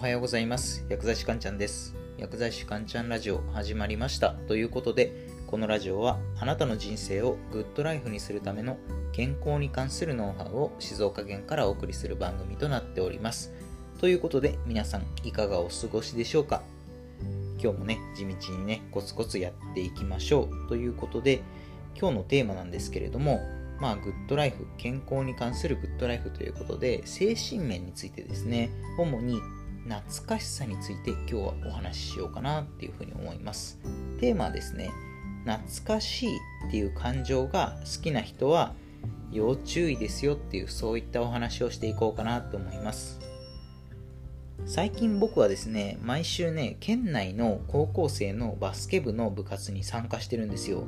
おはようございます。薬剤師かんちゃんです。薬剤師かんちゃんラジオ始まりました。ということでこのラジオはあなたの人生をグッドライフにするための健康に関するノウハウを静岡県からお送りする番組となっております。ということで皆さんいかがお過ごしでしょうか？今日もね地道にねコツコツやっていきましょう。ということで今日のテーマなんですけれどもまあ、グッドライフ、健康に関するグッドライフということで、精神面についてですね、主に懐かしさについて今日はお話ししようかなっていうふうに思います。テーマはですね、懐かしいっていう感情が好きな人は要注意ですよっていうそういったお話をしていこうかなと思います。最近僕はですね、毎週ね、県内の高校生のバスケ部の部活に参加してるんですよ。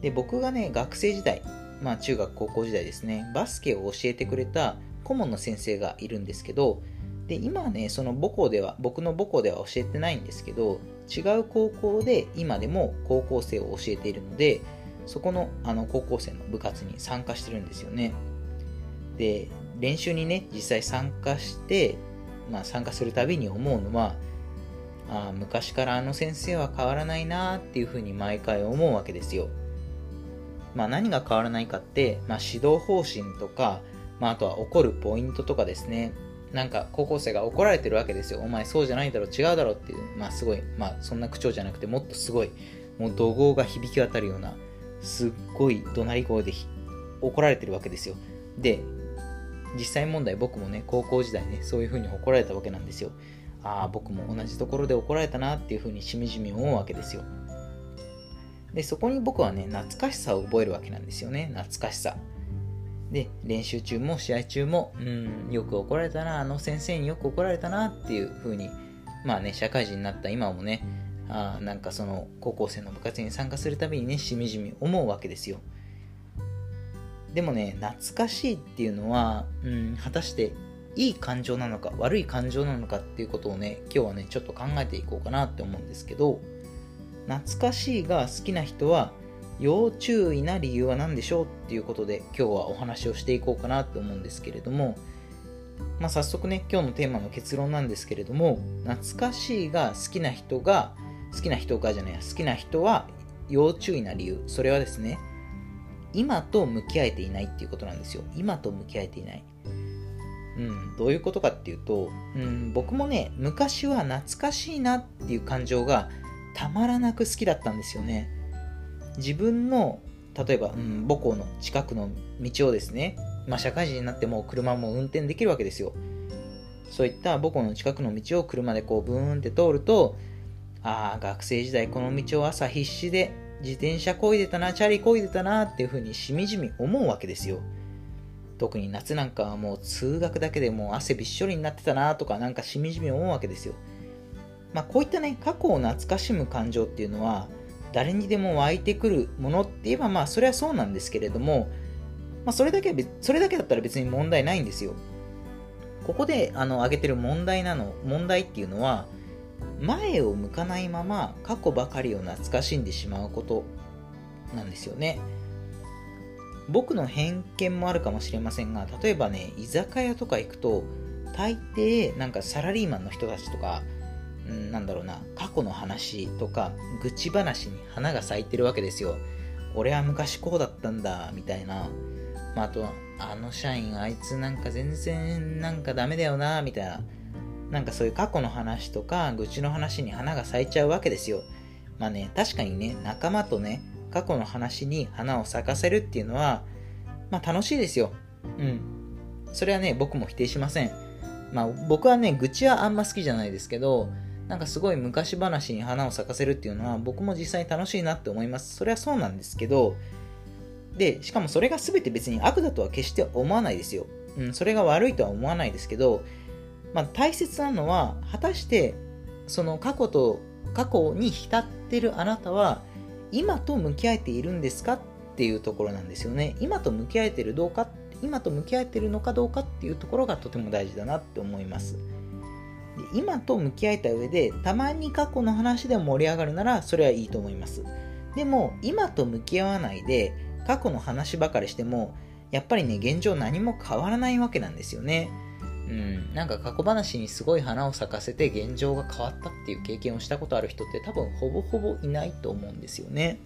で、僕がね、学生時代、まあ中学高校時代ですね、バスケを教えてくれた顧問の先生がいるんですけど、で、今はね、その母校では、僕の母校では教えてないんですけど、違う高校で今でも高校生を教えているので、そこのあの高校生の部活に参加してるんですよね。で、練習にね、実際参加して、まあ参加するたびに思うのは、あ昔からあの先生は変わらないなっていうふうに毎回思うわけですよ。まあ、何が変わらないかって、まあ、指導方針とか、まあ、あとは怒るポイントとかですね。なんか高校生が怒られてるわけですよ。お前そうじゃないだろ、違うだろっていう、まあすごい、まあそんな口調じゃなくてもっとすごい、もう怒号が響き渡るような、すっごい怒鳴り声で怒られてるわけですよ。で、実際問題僕もね、高校時代ね、そういう風に怒られたわけなんですよ。ああ、僕も同じところで怒られたなっていう風にしみじみ思うわけですよ。で、そこに僕はね、懐かしさを覚えるわけなんですよね。懐かしさ。で、練習中も試合中も、うん、よく怒られたな、あの先生によく怒られたなっていう風に、まあね、社会人になった今もね、あなんかその高校生の部活に参加するたびにね、しみじみ思うわけですよ。でもね、懐かしいっていうのは、うん、果たしていい感情なのか悪い感情なのかっていうことをね、今日はね、ちょっと考えていこうかなって思うんですけど、懐かしいが好きな人は要注意な理由は何でしょうっていうことで今日はお話をしていこうかなと思うんですけれども、まあ、早速ね今日のテーマの結論なんですけれども懐かしいが好きな人が好きな人がじゃない好きな人は要注意な理由それはですね今と向き合えていないっていうことなんですよ今と向き合えていないうん、どういうことかっていうと、うん、僕もね昔は懐かしいなっていう感情がたまらなく好きだったんですよね。自分の例えば、うん、母校の近くの道をですね、まあ、社会人になっても車も運転できるわけですよ。そういった母校の近くの道を車でこうブーンって通ると、ああ、学生時代この道を朝必死で自転車こいでたな、チャリこいでたなっていうふうにしみじみ思うわけですよ。特に夏なんかはもう通学だけでもう汗びっしょりになってたなとかなんかしみじみ思うわけですよ。まあ、こういったね、過去を懐かしむ感情っていうのは、誰にでも湧いてくるものって言えば、まあ、それはそうなんですけれども、まあ、それだけそれだけだったら別に問題ないんですよ。ここであの挙げてる問題なの、問題っていうのは、前を向かないまま過去ばかりを懐かしんでしまうことなんですよね。僕の偏見もあるかもしれませんが、例えばね、居酒屋とか行くと、大抵なんかサラリーマンの人たちとか、うん、なんだろうな、過去の話とか、愚痴話に花が咲いてるわけですよ。俺は昔こうだったんだ、みたいな。まあ、あと、あの社員、あいつなんか全然なんかダメだよな、みたいな。なんかそういう過去の話とか、愚痴の話に花が咲いちゃうわけですよ。まあね、確かにね、仲間とね、過去の話に花を咲かせるっていうのは、まあ楽しいですよ。うん。それはね、僕も否定しません。まあ僕はね、愚痴はあんま好きじゃないですけど、なんかすごい昔話に花を咲かせるっていうのは僕も実際に楽しいなって思います。それはそうなんですけど、で、しかもそれが全て別に悪だとは決して思わないですよ。うん、それが悪いとは思わないですけど、まあ、大切なのは、果たしてその過去と過去に浸ってるあなたは今と向き合えているんですかっていうところなんですよね。今と向き合えてるどうか、今と向き合えてるのかどうかっていうところがとても大事だなって思います。今と向き合えた上でたまに過去の話でも盛り上がるならそれはいいと思いますでも今と向き合わないで過去の話ばかりしてもやっぱりね現状何も変わらないわけなんですよねうん、なんか過去話にすごい花を咲かせて現状が変わったっていう経験をしたことある人って多分ほぼほぼいないと思うんですよね。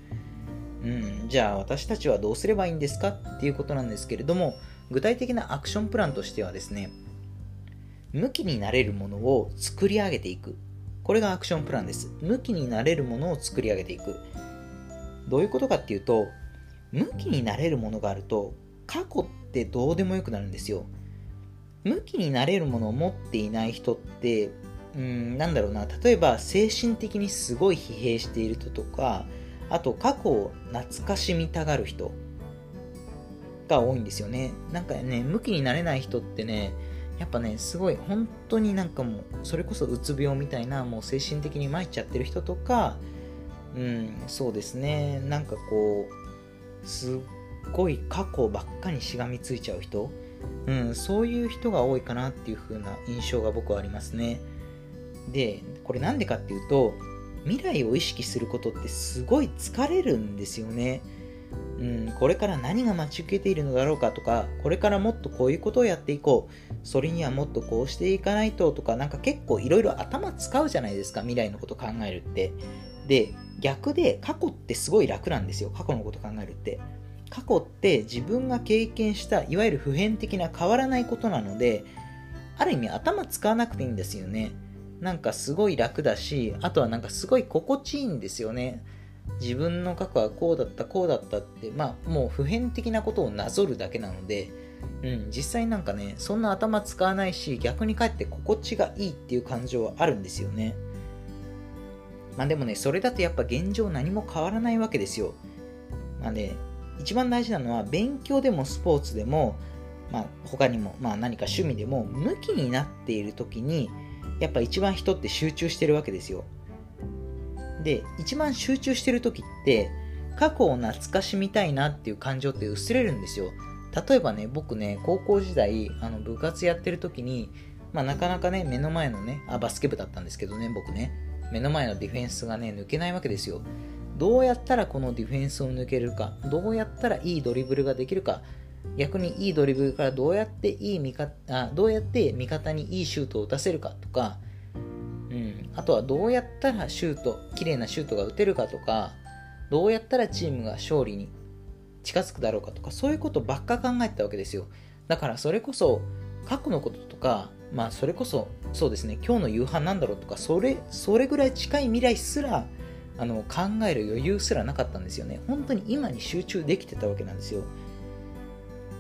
うん、じゃあ私たちはどうすればいいんですかっていうことなんですけれども具体的なアクションプランとしてはですね向きになれるものを作り上げていく。これがアクションプランです。向きになれるものを作り上げていく。どういうことかっていうと向きになれるものがあると過去ってどうでもよくなるんですよ。向きになれるものを持っていない人ってうんなんだろうな。例えば精神的にすごい疲弊している人とかあと過去を懐かしみたがる人が多いんですよね。なんかね向きになれない人ってねやっぱねすごい本当になんかもうそれこそうつ病みたいなもう精神的に参っちゃってる人とかうんそうですねなんかこうすっごい過去ばっかりしがみついちゃう人うん、そういう人が多いかなっていう風な印象が僕はありますね。で、これなんでかっていうと、未来を意識することってすごい疲れるんですよね。うん、これから何が待ち受けているのだろうかとか、これからもっとこういうことをやっていこう。それにはもっとこうしていかないととか、なんか結構いろいろ頭使うじゃないですか、未来のこと考えるって。で、逆で過去ってすごい楽なんですよ、過去のこと考えるって。過去って自分が経験したいわゆる普遍的な変わらないことなのである意味頭使わなくていいんですよねなんかすごい楽だしあとはなんかすごい心地いいんですよね自分の過去はこうだったこうだったってまあもう普遍的なことをなぞるだけなのでうん、実際なんかねそんな頭使わないし逆にかえって心地がいいっていう感情はあるんですよね。まあでもねそれだとやっぱ現状何も変わらないわけですよ。まあね一番大事なのは勉強でもスポーツでも、まあ、他にも、まあ、何か趣味でも向きになっている時にやっぱ一番人って集中してるわけですよ。で一番集中してる時って過去を懐かしみたいなっていう感情って薄れるんですよ。例えばね僕ね高校時代あの部活やってる時に、まあ、なかなかね目の前のねあバスケ部だったんですけどね僕ね。目の前のディフェンスがね抜けないわけですよ。どうやったらこのディフェンスを抜けるか、どうやったらいいドリブルができるか、逆にいいドリブルからどうやっていい味方あどうやって味方にいいシュートを打たせるかとか、うん、あとはどうやったらシュート、綺麗なシュートが打てるかとか、どうやったらチームが勝利に近づくだろうかとか、そういうことばっか考えてたわけですよ。だからそれこそ過去のこととか、まあそれこそそうですね、今日の夕飯なんだろうとか、それ、それぐらい近い未来すらあの考える余裕すらなかったんですよね。本当に今に集中できてたわけなんですよ。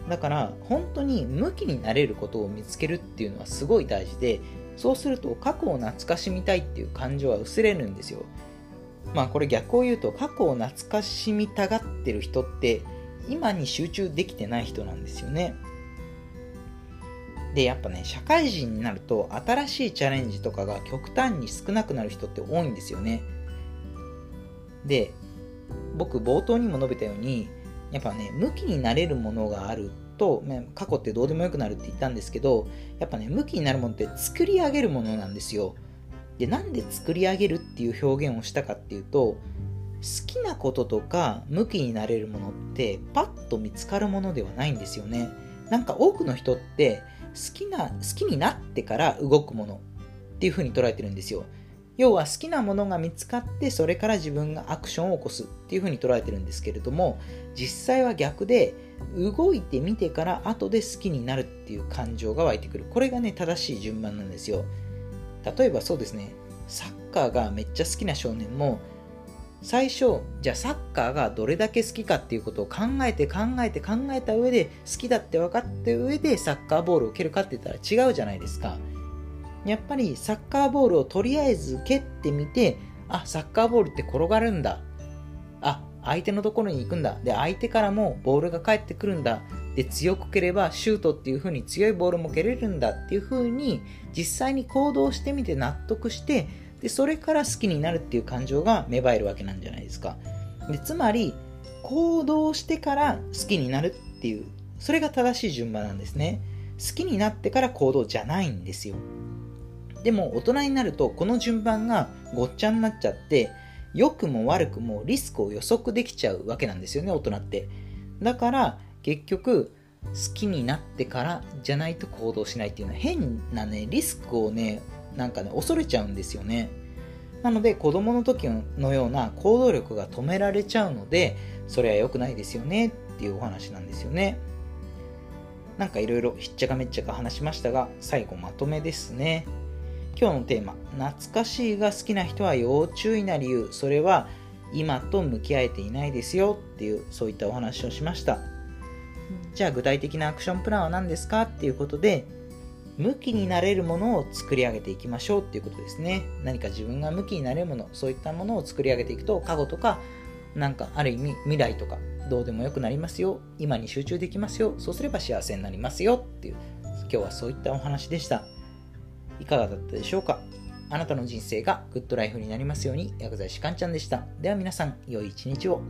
だから本当に向きになれることを見つけるっていうのはすごい大事でそうすると過去を懐かしみたいっていう感情は薄れるんですよ。まあこれ逆を言うと過去を懐かしみたがってる人って今に集中できてない人なんですよね。でやっぱね社会人になると新しいチャレンジとかが極端に少なくなる人って多いんですよね。で、僕冒頭にも述べたように、やっぱね、向きになれるものがあると、過去ってどうでもよくなるって言ったんですけど、やっぱね、向きになるものって作り上げるものなんですよ。で、なんで作り上げるっていう表現をしたかっていうと、好きなこととか向きになれるものってパッと見つかるものではないんですよね。なんか多くの人って好きな、好きになってから動くものっていう風に捉えてるんですよ。要は好きなものが見つかってそれから自分がアクションを起こすっていうふうに捉えてるんですけれども実際は逆で動いてみてから後で好きになるっていう感情が湧いてくる。これがね正しい順番なんですよ。例えばそうですね。サッカーがめっちゃ好きな少年も最初じゃあサッカーがどれだけ好きかっていうことを考えて考えて考えた上で好きだって分かった上でサッカーボールを蹴るかって言ったら違うじゃないですか。やっぱりサッカーボールをとりあえず蹴ってみて、あ、サッカーボールって転がるんだ。あ、相手のところに行くんだ。で、相手からもボールが返ってくるんだ。で、強く蹴ればシュートっていう風に強いボールも蹴れるんだっていう風に実際に行動してみて納得して、で、それから好きになるっていう感情が芽生えるわけなんじゃないですか。で、つまり、行動してから好きになるっていう、それが正しい順番なんですね。好きになってから行動じゃないんですよ。でも大人になるとこの順番がごっちゃになっちゃって良くも悪くもリスクを予測できちゃうわけなんですよね大人って。だから結局好きになってからじゃないと行動しないっていうのは変なねリスクをねなんかね恐れちゃうんですよね。なので子供の時のような行動力が止められちゃうのでそれは良くないですよねっていうお話なんですよね。なんかいろいろひっちゃかめっちゃか話しましたが最後まとめですね。今日のテーマ「懐かしいが好きな人は要注意な理由」それは今と向き合えていないですよ。っていうそういったお話をしました。じゃあ具体的なアクションプランは何ですか？っていうことで向きになれるものを作り上げていきましょう。っていうことですね。何か自分が向きになれるものそういったものを作り上げていくと過去とかなんかある意味未来とかどうでもよくなりますよ。今に集中できますよ。そうすれば幸せになりますよ。っていう今日はそういったお話でしたいかがだったでしょうか？あなたの人生がグッドライフになりますように薬剤師かんちゃんでした。では皆さん良い一日を。